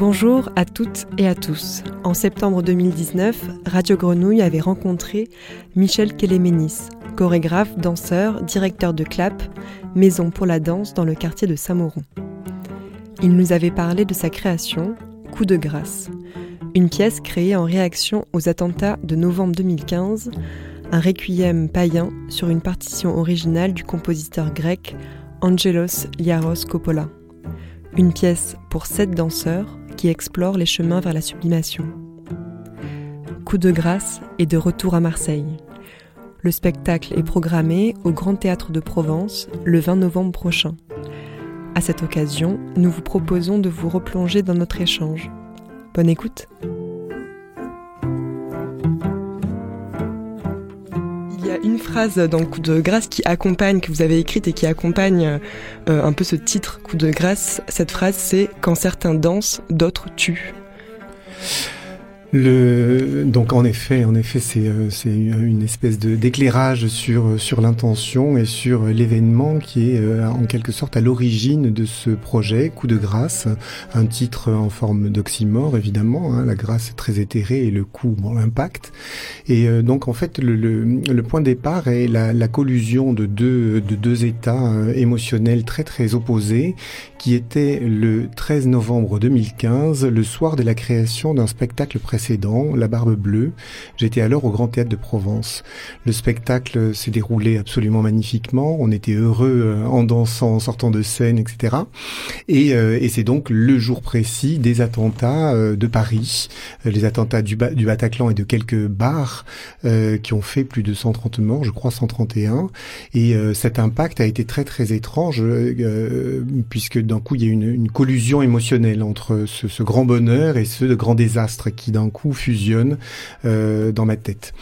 Bonjour à toutes et à tous. En septembre 2019, Radio Grenouille avait rencontré Michel Kéléménis, chorégraphe, danseur, directeur de CLAP, Maison pour la danse dans le quartier de Saint-Mauron. Il nous avait parlé de sa création, Coup de grâce, une pièce créée en réaction aux attentats de novembre 2015, un requiem païen sur une partition originale du compositeur grec Angelos Liaros Coppola. Une pièce pour sept danseurs qui explorent les chemins vers la sublimation. Coup de grâce est de retour à Marseille. Le spectacle est programmé au Grand Théâtre de Provence le 20 novembre prochain. À cette occasion, nous vous proposons de vous replonger dans notre échange. Bonne écoute phrase dans coup de grâce qui accompagne, que vous avez écrite et qui accompagne euh, un peu ce titre coup de grâce. Cette phrase, c'est Quand certains dansent, d'autres tuent. Le, donc en effet, en effet, c'est euh, une espèce d'éclairage sur sur l'intention et sur l'événement qui est euh, en quelque sorte à l'origine de ce projet Coup de grâce, un titre en forme d'oxymore évidemment. Hein, la grâce est très éthérée et le coup, bon, l'impact. Et euh, donc en fait, le, le, le point de départ est la, la collusion de deux de deux états euh, émotionnels très très opposés, qui était le 13 novembre 2015, le soir de la création d'un spectacle précédent, La Barbe Bleue. J'étais alors au Grand Théâtre de Provence. Le spectacle s'est déroulé absolument magnifiquement. On était heureux euh, en dansant, en sortant de scène, etc. Et, euh, et c'est donc le jour précis des attentats euh, de Paris, les attentats du, Ba- du Bataclan et de quelques bars euh, qui ont fait plus de 130 morts, je crois 131. Et euh, cet impact a été très très étrange euh, puisque d'un coup il y a une, une collusion émotionnelle entre ce, ce grand bonheur et ce grand désastre qui d'un coup fusionne euh, dans ma tête.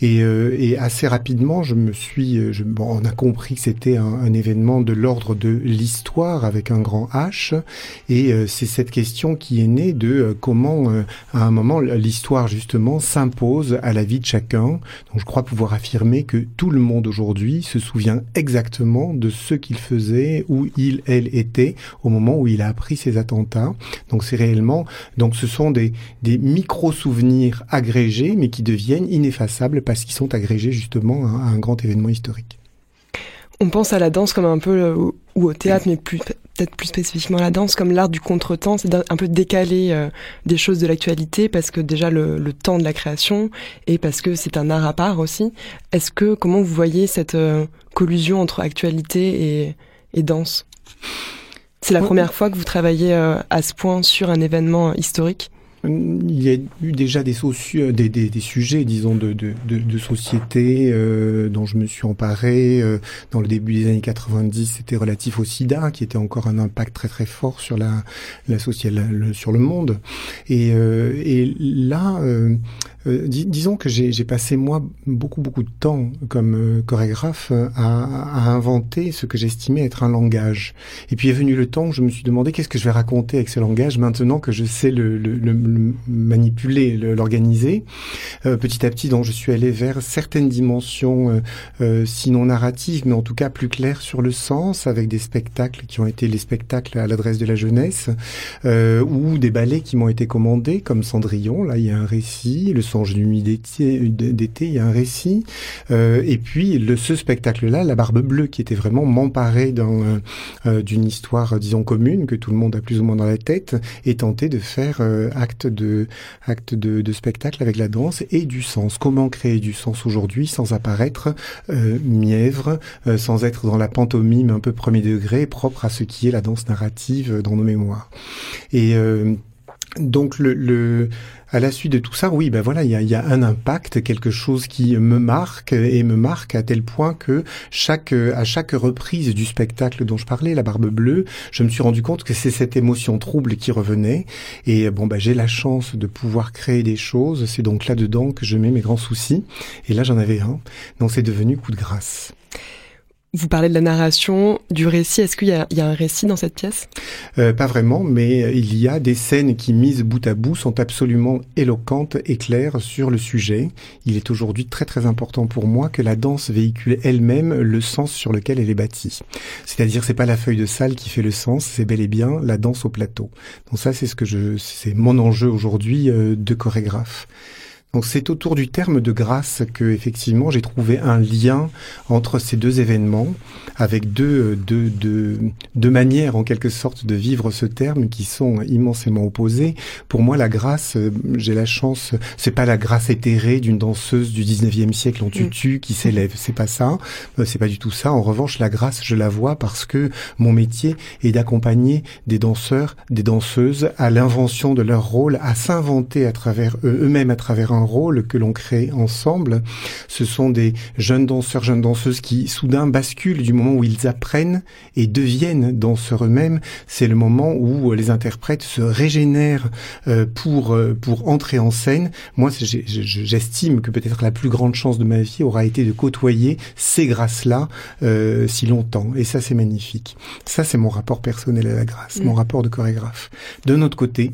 Et, euh, et assez rapidement, je me suis, euh, je, bon, on a compris que c'était un, un événement de l'ordre de l'histoire avec un grand H. Et euh, c'est cette question qui est née de euh, comment, euh, à un moment, l'histoire justement s'impose à la vie de chacun. Donc je crois pouvoir affirmer que tout le monde aujourd'hui se souvient exactement de ce qu'il faisait, où il, elle était au moment où il a appris ces attentats. Donc c'est réellement, donc ce sont des, des micro-souvenirs agrégés, mais qui deviennent ineffaçables parce qu'ils sont agrégés justement à, à un grand événement historique. On pense à la danse comme un peu, euh, ou au théâtre, mais peut-être plus spécifiquement à la danse, comme l'art du contretemps, c'est un peu décaler euh, des choses de l'actualité parce que déjà le, le temps de la création et parce que c'est un art à part aussi. Est-ce que comment vous voyez cette euh, collusion entre actualité et, et danse? C'est la Ouais. première fois que vous travaillez à ce point sur un événement historique? Il y a eu déjà des, des sujets, disons, de, de, société euh, dont je me suis emparé euh, dans le début des années 90. C'était relatif au SIDA, qui était encore un impact très très fort sur la, la société, le- sur le monde. Et, euh, là, euh, euh, dis- disons que j'ai passé moi beaucoup beaucoup de temps comme euh, chorégraphe euh, à, inventer ce que j'estimais être un langage. Et puis est venu le temps où je me suis demandé qu'est-ce que je vais raconter avec ce langage maintenant que je sais le, le, le- le manipuler, le- l'organiser. Petit à petit, donc je suis allé vers certaines dimensions, sinon narratives, mais en tout cas plus claires sur le sens, avec des spectacles qui ont été les spectacles à l'adresse de la jeunesse, ou des ballets qui m'ont été commandés, comme Cendrillon. Là, il y a un récit. Songe d'une nuit d'été, il y a un récit. Euh, et puis le, ce spectacle-là, La Barbe Bleue, qui était vraiment m'emparer euh, euh, d'une histoire, disons, commune, que tout le monde a plus ou moins dans la tête, et tenter de faire acte de de, spectacle avec la danse et du sens. Comment créer du sens aujourd'hui sans apparaître mièvre, sans être dans la pantomime un peu premier degré, propre à ce qui est la danse narrative dans nos mémoires? Et donc le, à la suite de tout ça, oui, ben voilà, il y a, y a, un impact, quelque chose qui me marque et me marque à tel point que chaque à chaque reprise du spectacle dont je parlais, La Barbe Bleue, je me suis rendu compte que c'est cette émotion trouble qui revenait. Et bon, ben j'ai la chance de pouvoir créer des choses. C'est donc là dedans que je mets mes grands soucis. Et là, j'en avais un. Donc c'est devenu coup de grâce. Vous parlez de la narration, du récit. Est-ce qu'il y, y, a un récit dans cette pièce? Euh, Pas vraiment, mais il y a des scènes qui, mises bout à bout, sont absolument éloquentes et claires sur le sujet. Il est aujourd'hui très très important pour moi que la danse véhicule elle-même le sens sur lequel elle est bâtie. C'est-à-dire, c'est pas la feuille de salle qui fait le sens, c'est bel et bien la danse au plateau. Donc ça, c'est ce que je, c'est mon enjeu aujourd'hui euh, de chorégraphe. Donc c'est autour du terme de grâce que effectivement j'ai trouvé un lien entre ces deux événements, avec deux, deux, deux, deux manières en quelque sorte de vivre ce terme qui sont immensément opposées. Pour moi, la grâce, j'ai la chance, c'est pas la grâce éthérée d'une danseuse du 19e siècle en tutu qui s'élève, c'est pas ça, euh, c'est pas du tout ça. En revanche, la grâce, je la vois parce que mon métier est d'accompagner des danseurs, des danseuses à l'invention de leur rôle, à s'inventer à travers eux-mêmes à travers un rôle que l'on crée ensemble. Ce sont des jeunes danseurs, jeunes danseuses qui soudain basculent du moment où ils apprennent et deviennent danseurs eux-mêmes. C'est le moment où les interprètes se régénèrent euh, pour euh, pour entrer en scène. Moi, j'estime que peut-être la plus grande chance de ma vie aura été de côtoyer ces grâces-là euh, si longtemps. Et ça, c'est magnifique. Ça, c'est mon rapport personnel à la grâce, mon rapport de chorégraphe. De notre côté,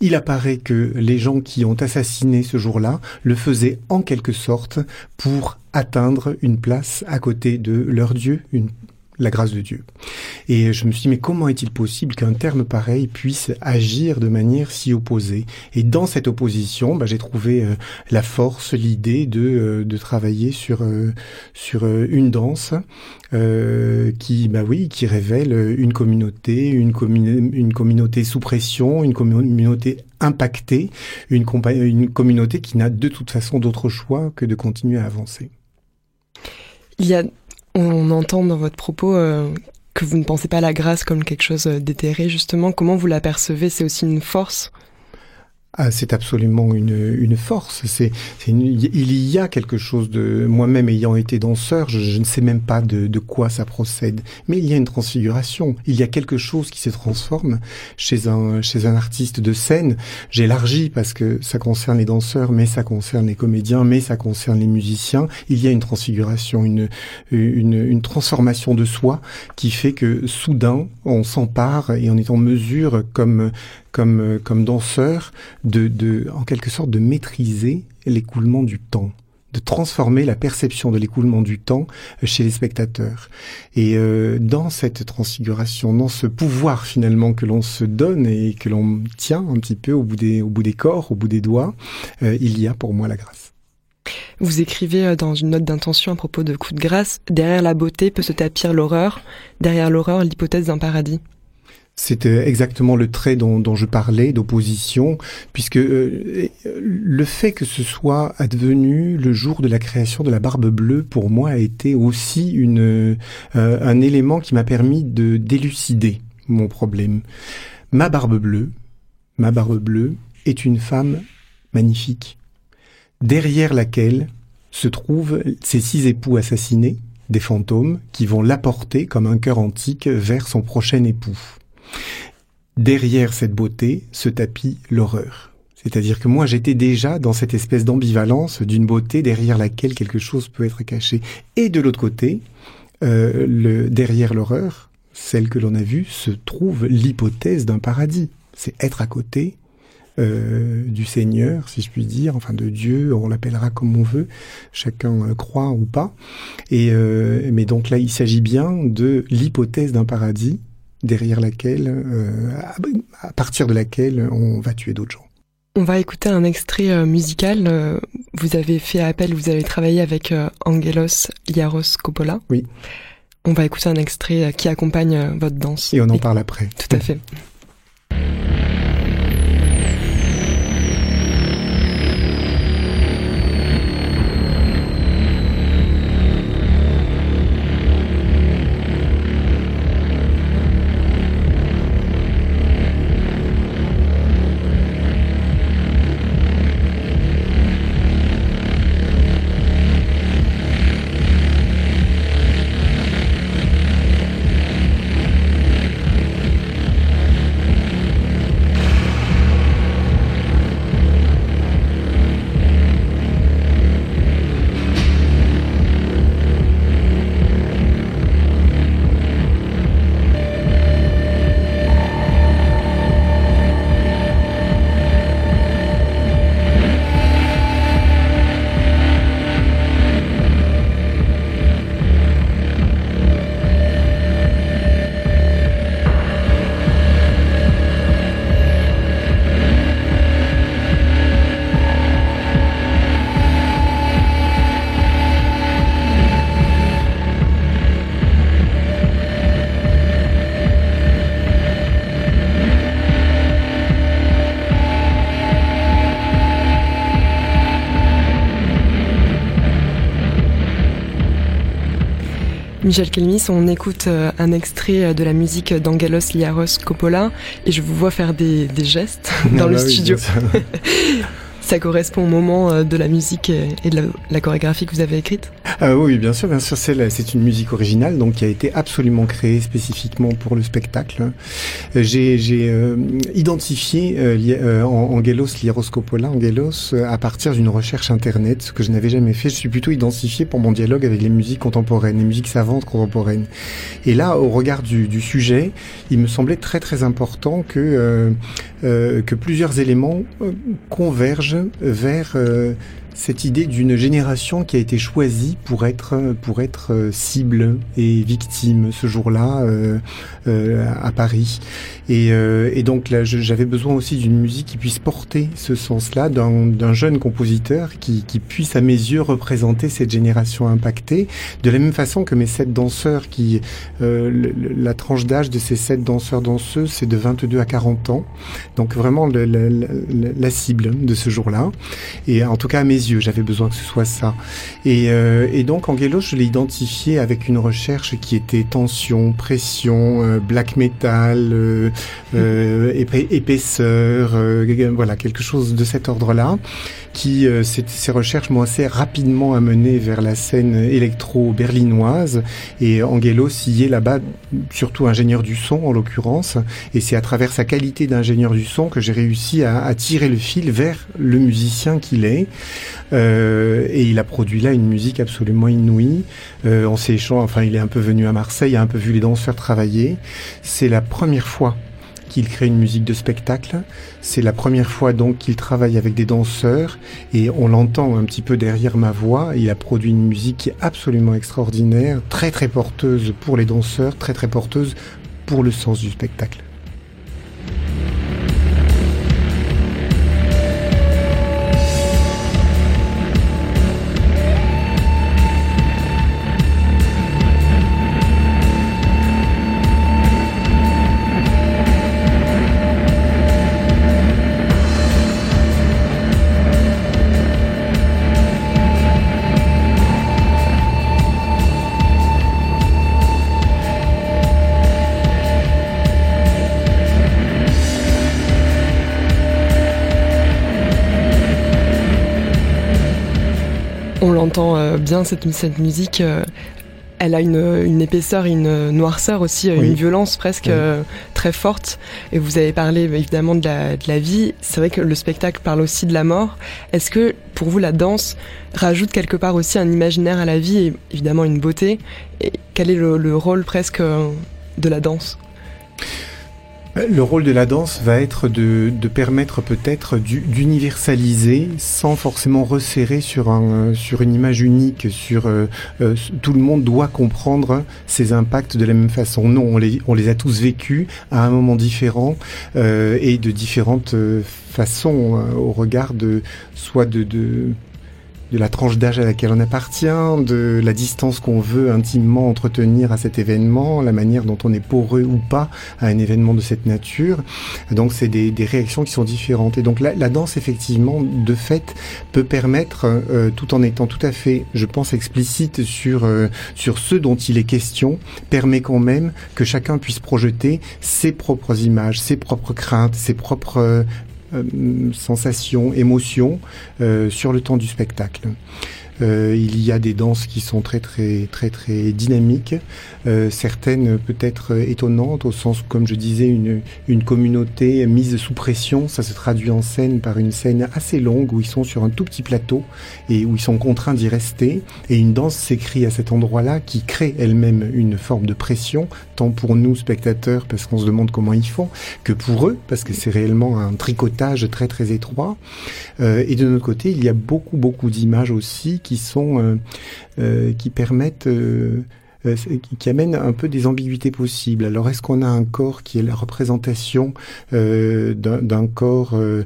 il apparaît que les gens qui ont assassiné ce jour-là le faisaient en quelque sorte pour atteindre une place à côté de leur Dieu, la grâce de Dieu. Et je me suis dit, mais comment est-il possible qu'un terme pareil puisse agir de manière si opposée? Et dans cette opposition, bah, j'ai trouvé euh, la force, l'idée de, euh, de travailler sur, euh, sur une danse qui, bah oui, qui révèle une communauté, une, communauté sous pression, une communauté impactée, une, une communauté qui n'a de toute façon d'autre choix que de continuer à avancer. Il y a on entend dans votre propos euh, que vous ne pensez pas à la grâce comme quelque chose d'éthéré, justement. Comment vous l'apercevez C'est aussi une force ah, c'est absolument une, une force. C'est, il y a quelque chose de moi-même ayant été danseur, je, ne sais même pas de, de, quoi ça procède, mais il y a une transfiguration. Il y a quelque chose qui se transforme chez un chez un artiste de scène. J'élargis parce que ça concerne les danseurs, mais ça concerne les comédiens, mais ça concerne les musiciens. Il y a une transfiguration, une une, une transformation de soi qui fait que soudain on s'empare et on est en mesure comme comme, comme danseur de, de, en quelque sorte, de maîtriser l'écoulement du temps de transformer la perception de l'écoulement du temps euh, chez les spectateurs. Et euh, dans cette transfiguration, dans ce pouvoir finalement que l'on se donne et que l'on tient un petit peu au bout des, au bout des corps, au bout des doigts, il y a pour moi la grâce. Vous écrivez dans une note d'intention à propos de coup de grâce, derrière la beauté peut se tapir l'horreur, derrière l'horreur l'hypothèse d'un paradis. C'est exactement le trait dont, je parlais, d'opposition, puisque euh, le fait que ce soit advenu le jour de la création de la barbe bleue, pour moi, a été aussi euh, un élément qui m'a permis de délucider mon problème. Ma barbe bleue, ma barbe bleue est une femme magnifique, derrière laquelle se trouvent ses six époux assassinés, des fantômes qui vont l'apporter comme un cœur antique vers son prochain époux. Derrière cette beauté se tapit l'horreur. C'est-à-dire que moi, j'étais déjà dans cette espèce d'ambivalence d'une beauté derrière laquelle quelque chose peut être caché. Et de l'autre côté, euh, derrière l'horreur, celle que l'on a vue, se trouve l'hypothèse d'un paradis. C'est être à côté euh, du Seigneur, si je puis dire, enfin de Dieu, on l'appellera comme on veut, chacun euh, croit ou pas. Et mais donc là, il s'agit bien de l'hypothèse d'un paradis derrière laquelle, euh, à partir de laquelle on va tuer d'autres gens. On va écouter un extrait euh, musical. Euh, vous avez fait appel, vous avez travaillé avec Angelos Yaros Coppola. Oui. On va écouter un extrait qui accompagne votre danse. Et on en parle après. Tout à fait. Michel Kelmis, on écoute euh, un extrait euh, de la musique d'Angelos Liaros Coppola et je vous vois faire des, gestes dans le bah studio. ça correspond au moment euh, de la musique et de la, chorégraphie que vous avez écrite? Euh, Oui, bien sûr, bien sûr. C'est une musique originale, donc qui a été absolument créée spécifiquement pour le spectacle. Euh, j'ai euh, identifié euh, Angelos Lieroscopola, Angelos, à partir d'une recherche internet, ce que je n'avais jamais fait. Je suis plutôt identifié pour mon dialogue avec les musiques contemporaines, les musiques savantes contemporaines. Et là, au regard du, du sujet, il me semblait très très important que que plusieurs éléments convergent vers euh, cette idée d'une génération qui a été choisie pour être pour être euh, cible et victime ce jour-là euh, euh, à Paris. Et, donc là, j'avais besoin aussi d'une musique qui puisse porter ce sens-là, d'un jeune compositeur qui, puisse à mes yeux représenter cette génération impactée, de la même façon que mes sept danseurs, qui la tranche d'âge de ces sept danseurs danseuses, c'est de 22 à 40 ans. Donc vraiment la cible de ce jour-là. Et en tout cas à mes j'avais besoin que ce soit ça. Et, euh, et donc Angelo, je l'ai identifié avec une recherche qui était tension, pression, euh, black metal, euh, euh épaisseur, voilà quelque chose de cet ordre-là qui ces recherches m'ont assez rapidement amené vers la scène électro-berlinoise et Angelo y est là-bas surtout ingénieur du son en l'occurrence et c'est à travers sa qualité d'ingénieur du son que j'ai réussi à, à, tirer le fil vers le musicien qu'il est euh, et il a produit là une musique absolument inouïe euh, on enfin il est un peu venu à Marseille a un peu vu les danseurs travailler c'est la première fois qu'il crée une musique de spectacle. C'est la première fois donc qu'il travaille avec des danseurs et on l'entend un petit peu derrière ma voix. Il a produit une musique absolument extraordinaire, très très porteuse pour les danseurs, très très porteuse pour le sens du spectacle. Entend euh, bien cette, cette musique. Euh, elle a une, une, épaisseur, une noirceur aussi, euh, une violence presque très forte. Et vous avez parlé évidemment de la, de la vie. C'est vrai que le spectacle parle aussi de la mort. Est-ce que pour vous la danse rajoute quelque part aussi un imaginaire à la vie et évidemment une beauté? Et quel est le, le rôle presque de la danse? Le rôle de la danse va être de, de permettre peut-être d'universaliser sans forcément resserrer sur, un, sur une image unique, sur euh, euh, tout le monde doit comprendre ces impacts de la même façon. Non, on les, on les a tous vécus à un moment différent euh, et de différentes façons au regard de soit de, de de la tranche d'âge à laquelle on appartient, de la distance qu'on veut intimement entretenir à cet événement, la manière dont on est poreux ou pas à un événement de cette nature. Donc c'est des, des, réactions qui sont différentes. Et donc la, danse, effectivement, de fait, peut permettre, euh, tout en étant tout à fait, je pense, explicite sur, euh, sur ce dont il est question, permet quand même que chacun puisse projeter ses propres images, ses propres craintes, ses propres euh, sensations, émotions euh, sur le temps du spectacle. Euh, il y a des danses qui sont très très très très dynamiques, euh, certaines peut-être étonnantes au sens, comme je disais, une, une communauté mise sous pression. Ça se traduit en scène par une scène assez longue où ils sont sur un tout petit plateau et où ils sont contraints d'y rester. Et une danse s'écrit à cet endroit-là qui crée elle-même une forme de pression, tant pour nous spectateurs parce qu'on se demande comment ils font, que pour eux parce que c'est réellement un tricotage très très étroit. Euh, et de notre côté, il y a beaucoup beaucoup d'images aussi qui sont euh, euh, qui permettent euh, euh, qui amène un peu des ambiguïtés possibles. Alors est-ce qu'on a un corps qui est la représentation euh, d'un corps euh,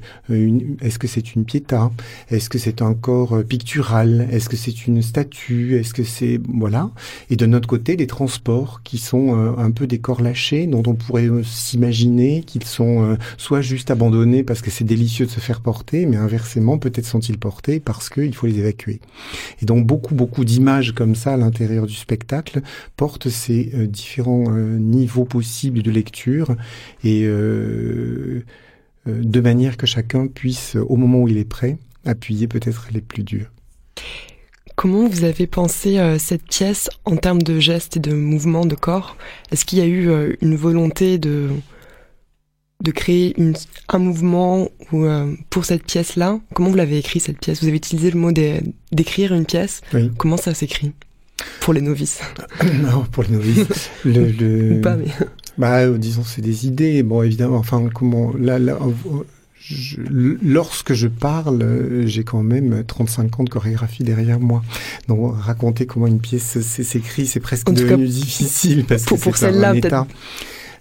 Est-ce que c'est une piéta? Est-ce que c'est un corps euh, pictural? Est-ce que c'est une statue? Est-ce que c'est voilà Et de notre côté, des transports qui sont un peu des corps lâchés, dont on pourrait s'imaginer qu'ils sont soit juste abandonnés parce que c'est délicieux de se faire porter, mais inversement peut-être sont-ils portés parce qu'il faut les évacuer. Et donc beaucoup beaucoup d'images comme ça à l'intérieur du spectacle porte ces différents niveaux possibles de lecture et de manière que chacun puisse, au moment où il est prêt, appuyer peut-être les plus durs. Comment vous avez pensé euh, cette pièce en termes de gestes et de mouvements de corps? Est-ce qu'il y a eu euh, une volonté de, de créer un mouvement ou, euh, pour cette pièce-là? Comment vous l'avez écrit cette pièce? Vous avez utilisé le mot d'écrire une pièce? Comment ça s'écrit? Pour les novices Non, pour les novices. le, le... Pas, mais... Bah, disons, c'est des idées. Bon, évidemment, enfin, comment... Là, là, lorsque je parle, j'ai quand même 35 ans de chorégraphie derrière moi. Donc raconter comment une pièce s'écrit, c'est presque devenu difficile parce pour, que pour celle-là peut-être.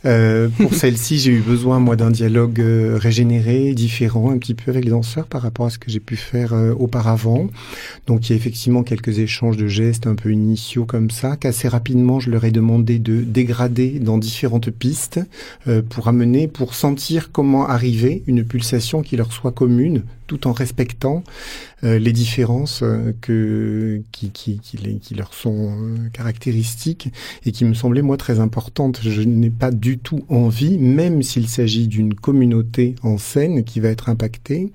Euh, pour celle-ci, j'ai eu besoin, moi, d'un dialogue euh, régénéré, différent, un petit peu avec les danseurs par rapport à ce que j'ai pu faire euh, auparavant. Donc, il y a effectivement quelques échanges de gestes un peu initiaux comme ça, qu'assez rapidement, je leur ai demandé de dégrader dans différentes pistes pour amener, pour sentir comment arriver une pulsation qui leur soit commune, tout en respectant euh, les différences euh, que, qui, qui, qui, qui, leur sont euh, caractéristiques et qui me semblaient moi très importantes. Je n'ai pas du tout envie, même s'il s'agit d'une communauté en scène qui va être impactée,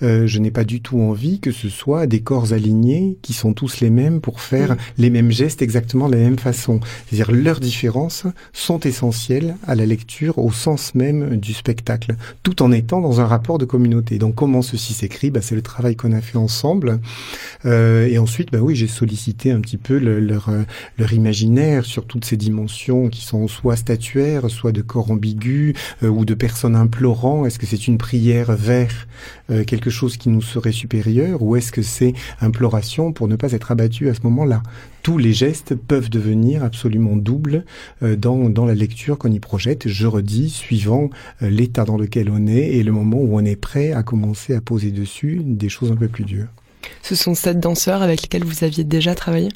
je n'ai pas du tout envie que ce soit des corps alignés qui sont tous les mêmes pour faire les mêmes gestes exactement de la même façon. C'est-à-dire leurs différences sont essentielles à la lecture au sens même du spectacle, tout en étant dans un rapport de communauté. Donc comment ceci s'écrit? Bah, C'est le travail qu'on a fait ensemble. Euh, et ensuite, bah oui, j'ai sollicité un petit peu leur, euh, leur imaginaire sur toutes ces dimensions qui sont soit statuaires, soit de corps ambigus euh, ou de personnes implorant. Est-ce que c'est une prière vers quelque chose qui nous serait supérieur ou est-ce que c'est imploration pour ne pas être abattu à ce moment-là? Tous les gestes peuvent devenir absolument doubles dans, dans la lecture qu'on y projette, je redis, suivant l'état dans lequel on est et le moment où on est prêt à commencer à poser dessus des choses un peu plus ce sont sept danseurs avec lesquels vous aviez déjà travaillé?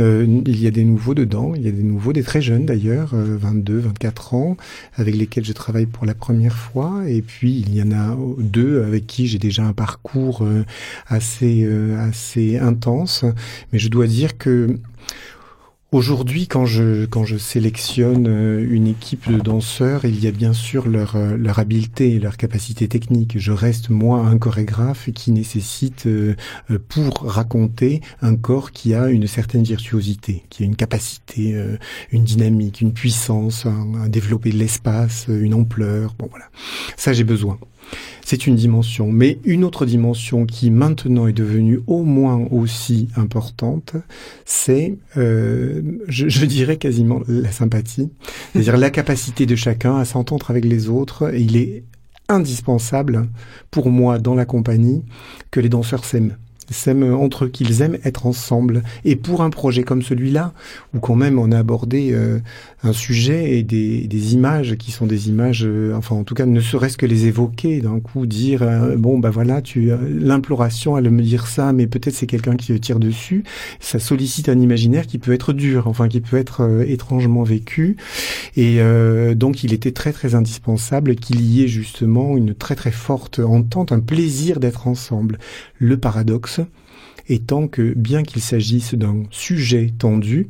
Euh, il y a des nouveaux dedans, il y a des nouveaux, des très jeunes d'ailleurs, 22, euh, 24 ans, avec lesquels je travaille pour la première fois. Et puis il y en a deux avec qui j'ai déjà un parcours euh, assez assez intense. Mais je dois dire que Aujourd'hui, quand je, quand je sélectionne euh, une équipe de danseurs, il y a bien sûr leur, euh, leur habileté et leur capacité technique. Je reste, moi, un chorégraphe qui nécessite, euh, pour raconter, un corps qui a une certaine virtuosité, qui a une capacité, une dynamique, une puissance, un, un développer de l'espace, une ampleur. Bon, voilà. Ça, j'ai besoin. C'est une dimension. Mais une autre dimension qui maintenant est devenue au moins aussi importante, c'est, euh, je, dirais quasiment la sympathie, c'est-à-dire la capacité de chacun à s'entendre avec les autres. Et il est indispensable pour moi dans la compagnie que les danseurs s'aiment s'aiment entre qu'ils aiment être ensemble. Et pour un projet comme celui-là, où quand même on a abordé euh, un sujet et des, des, images qui sont des images, euh, enfin en tout cas ne serait-ce que les évoquer d'un coup, dire euh, bon bah voilà, tu l'imploration, elle me dire ça, mais peut-être c'est quelqu'un qui tire dessus. Ça sollicite un imaginaire qui peut être dur, enfin qui peut être étrangement vécu. Et donc il était très très indispensable qu'il y ait justement une très très forte entente, un plaisir d'être ensemble. Le paradoxe étant que bien qu'il s'agisse d'un sujet tendu,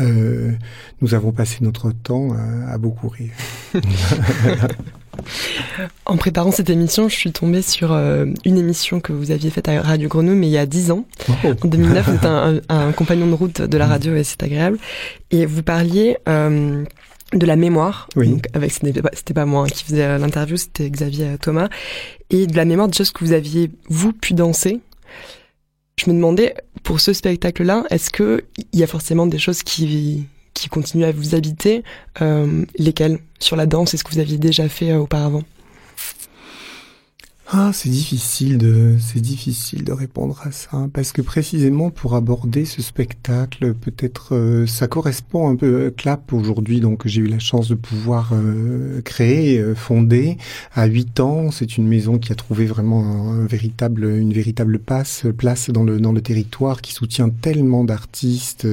euh, nous avons passé notre temps à, beaucoup rire. en préparant cette émission, je suis tombée sur euh, une émission que vous aviez faite à Radio Grenouille, mais il y a dix ans. Oh. En 2009, vous êtes un, compagnon de route de la radio et c'est agréable. Et vous parliez euh, de la mémoire. Oui. Donc, avec, c'était pas, pas moi qui faisais l'interview, c'était Xavier Thomas. Et de la mémoire de choses que vous aviez, vous, pu danser je me demandais, pour ce spectacle-là, est-ce que il y a forcément des choses qui qui continuent à vous habiter euh, Lesquelles? Sur la danse, est-ce que vous aviez déjà fait euh, auparavant? Ah, c'est difficile de, c'est difficile de répondre à ça, parce que précisément pour aborder ce spectacle, peut-être euh, ça correspond un peu à Clap aujourd'hui, donc j'ai eu la chance de pouvoir euh, créer, euh, fonder à 8 ans. C'est une maison qui a trouvé vraiment un, véritable, une véritable passe, place dans le dans le territoire, qui soutient tellement d'artistes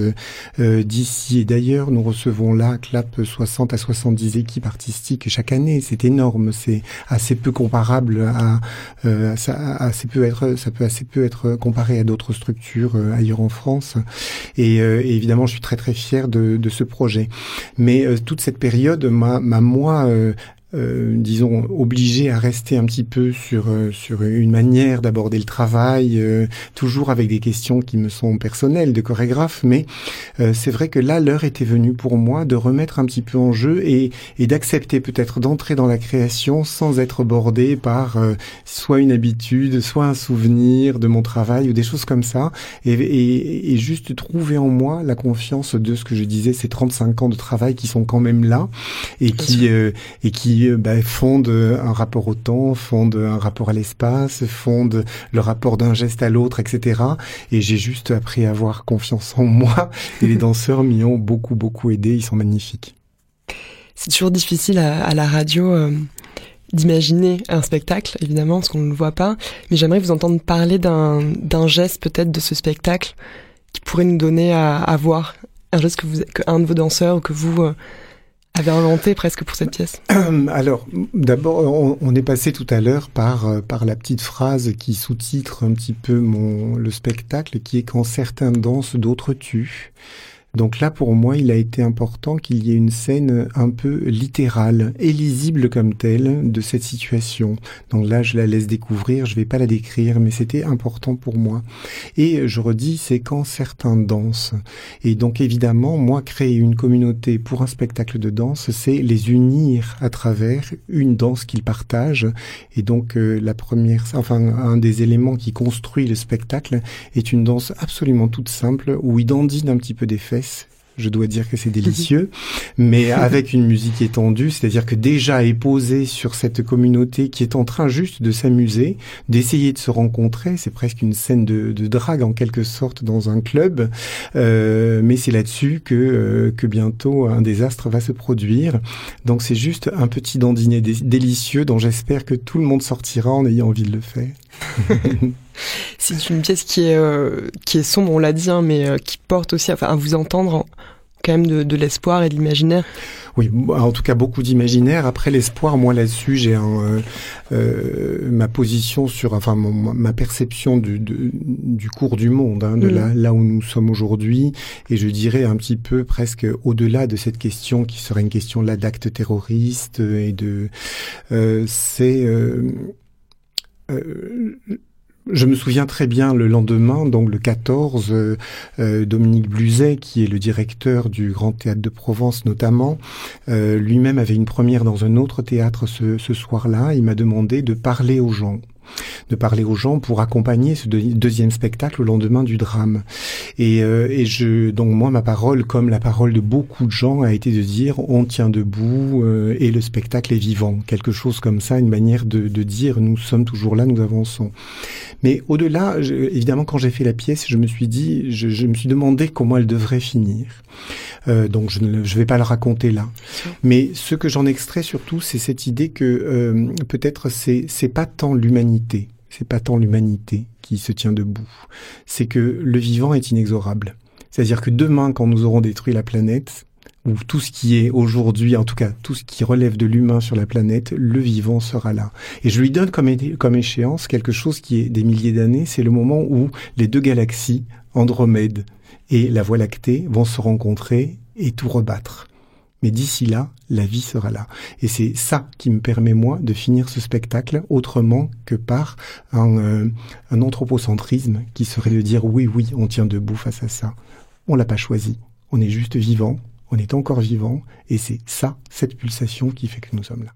d'ici et d'ailleurs. Nous recevons là Clap 60 à 70 équipes artistiques chaque année. C'est énorme, c'est assez peu comparable à euh, ça, assez peu être, ça peut assez peu être comparé à d'autres structures euh, ailleurs en France. Et, et, évidemment, je suis très très fier de, de ce projet. Mais toute cette période m'a, moi euh, disons, obligé à rester un petit peu sur euh, sur une manière d'aborder le travail, euh, toujours avec des questions qui me sont personnelles de chorégraphe, mais c'est vrai que là l'heure était venue pour moi de remettre un petit peu en jeu et, et d'accepter peut-être d'entrer dans la création sans être bordé par soit une habitude, soit un souvenir de mon travail ou des choses comme ça, et, et, et juste trouver en moi la confiance de ce que je disais, ces 35 ans de travail qui sont quand même là et qui et qui bah, fondent un rapport au temps, fondent un rapport à l'espace, fondent le rapport d'un geste à l'autre, etc. Et j'ai juste appris à avoir confiance en moi. Et les danseurs m'y ont beaucoup, beaucoup aidé. Ils sont magnifiques. C'est toujours difficile à, la radio euh, d'imaginer un spectacle, évidemment, parce qu'on ne le voit pas. Mais j'aimerais vous entendre parler d'un geste peut-être de ce spectacle qui pourrait nous donner à, voir. Un geste que, un de vos danseurs ou que vous... Euh, avait inventé presque pour cette pièce Alors, d'abord, on, est passé tout à l'heure par, euh, par la petite phrase qui sous-titre un petit peu mon, le spectacle, qui est quand certains dansent, d'autres tuent. Donc là, pour moi, il a été important qu'il y ait une scène un peu littérale et lisible comme telle de cette situation. Donc là, je la laisse découvrir, je vais pas la décrire, mais c'était important pour moi. Et je redis, c'est quand certains dansent. Et donc évidemment, moi, créer une communauté pour un spectacle de danse, c'est les unir à travers une danse qu'ils partagent. Et donc euh, la première, enfin un des éléments qui construit le spectacle est une danse absolument toute simple où il dandine un petit peu des je dois dire que c'est délicieux, mais avec une musique étendue, c'est-à-dire que déjà est posé sur cette communauté qui est en train juste de s'amuser, d'essayer de se rencontrer, c'est presque une scène de, drague en quelque sorte dans un club, euh, mais c'est là-dessus que, euh, que bientôt un désastre va se produire. Donc c'est juste un petit dandinet délicieux dont j'espère que tout le monde sortira en ayant envie de le faire. c'est une pièce qui est, euh, qui est sombre, on l'a dit, hein, mais qui porte aussi enfin, à vous entendre quand même de, l'espoir et de l'imaginaire. Oui, en tout cas beaucoup d'imaginaire. Après l'espoir, moi là-dessus, j'ai euh, euh, ma position sur, enfin ma perception du, du cours du monde, hein, de mm. là, là où nous sommes aujourd'hui, et je dirais un petit peu presque au-delà de cette question qui serait une question là d'actes terroristes et de, euh, c'est je me souviens très bien le lendemain, donc le 14, euh, euh, Dominique Bluzet, qui est le directeur du Grand Théâtre de Provence notamment, euh, lui-même avait une première dans un autre théâtre ce, ce soir-là. Il m'a demandé de parler aux gens de parler aux gens pour accompagner ce deuxième spectacle au lendemain du drame. Et, euh, et je, donc moi, ma parole, comme la parole de beaucoup de gens, a été de dire on tient debout euh, et le spectacle est vivant. Quelque chose comme ça, une manière de, de dire nous sommes toujours là, nous avançons. Mais au-delà, évidemment, quand j'ai fait la pièce, je me suis dit, je, je me suis demandé comment elle devrait finir. Euh, donc je ne je vais pas le raconter là. Mais ce que j'en extrais surtout, c'est cette idée que euh, peut-être c'est c'est pas tant l'humanité, c'est pas tant l'humanité qui se tient debout, c'est que le vivant est inexorable. C'est-à-dire que demain, quand nous aurons détruit la planète, ou tout ce qui est aujourd'hui, en tout cas tout ce qui relève de l'humain sur la planète, le vivant sera là. Et je lui donne comme, comme échéance quelque chose qui est des milliers d'années, c'est le moment où les deux galaxies, Andromède et la Voie lactée vont se rencontrer et tout rebattre. Mais d'ici là, la vie sera là. Et c'est ça qui me permet, moi, de finir ce spectacle autrement que par un, euh, un anthropocentrisme qui serait de dire oui, oui, on tient debout face à ça. On l'a pas choisi. On est juste vivant, on est encore vivant, et c'est ça, cette pulsation qui fait que nous sommes là.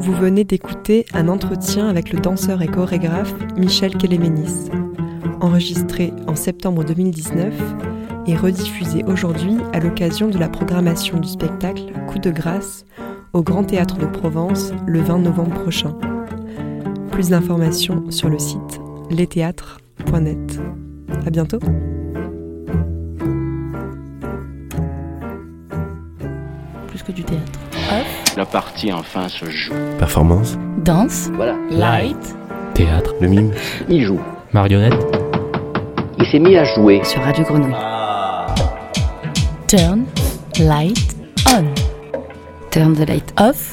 Vous venez d'écouter un entretien avec le danseur et chorégraphe Michel Kéléménis, enregistré en septembre 2019 et rediffusé aujourd'hui à l'occasion de la programmation du spectacle Coup de grâce au Grand Théâtre de Provence le 20 novembre prochain. Plus d'informations sur le site lestheâtres.net. À bientôt. Plus que du théâtre. La partie enfin se joue. Performance. Danse. Voilà. Light. Théâtre. Le mime. Il joue. Marionnette. Il s'est mis à jouer. Sur Radio Grenouille. Turn. Light. On. Turn the light Off.